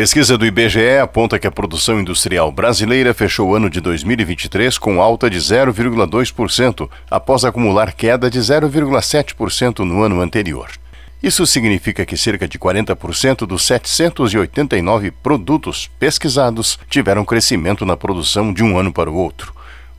Pesquisa do IBGE aponta que a produção industrial brasileira fechou o ano de 2023 com alta de 0,2%, após acumular queda de 0,7% no ano anterior. Isso significa que cerca de 40% dos 789 produtos pesquisados tiveram crescimento na produção de um ano para o outro.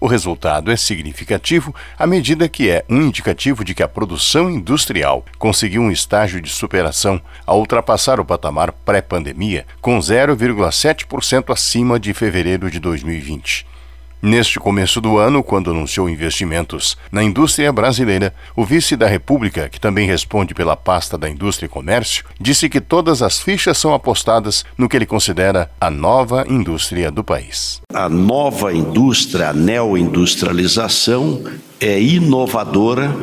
O resultado é significativo à medida que é um indicativo de que a produção industrial conseguiu um estágio de superação ao ultrapassar o patamar pré-pandemia, com 0,7% acima de fevereiro de 2020. Neste começo do ano, quando anunciou investimentos na indústria brasileira, o vice da República, que também responde pela pasta da Indústria e Comércio, disse que todas as fichas são apostadas no que ele considera a nova indústria do país. A nova indústria, a neoindustrialização, é inovadora,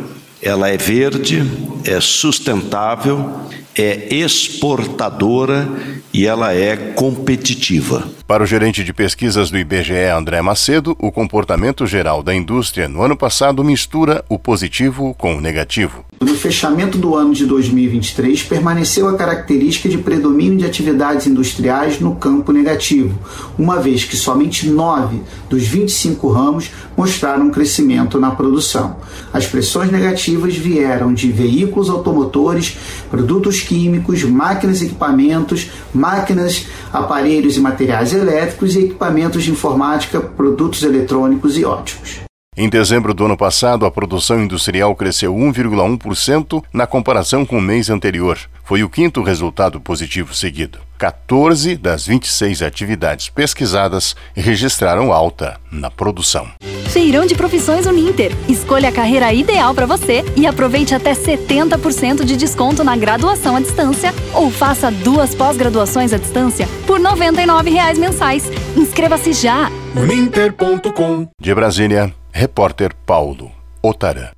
ela é verde, é sustentável, é exportadora e ela é competitiva. Para o gerente de pesquisas do IBGE, André Macedo, o comportamento geral da indústria no ano passado mistura o positivo com o negativo. No fechamento do ano de 2023, permaneceu a característica de predomínio de atividades industriais no campo negativo, uma vez que somente 9 dos 25 ramos mostraram crescimento na produção. As pressões negativas vieram de veículos automotores, produtos químicos, máquinas e equipamentos, máquinas, aparelhos e materiais elétricos e equipamentos de informática, produtos eletrônicos e óticos. Em dezembro do ano passado, a produção industrial cresceu 1,1% na comparação com o mês anterior. Foi o quinto resultado positivo seguido. 14 das 26 atividades pesquisadas registraram alta na produção. Feirão de Profissões Uninter. Escolha a carreira ideal para você e aproveite até 70% de desconto na graduação à distância ou faça duas pós-graduações à distância por R$ 99,00 mensais. Inscreva-se já! Uninter.com De Brasília, repórter Paulo Otarã.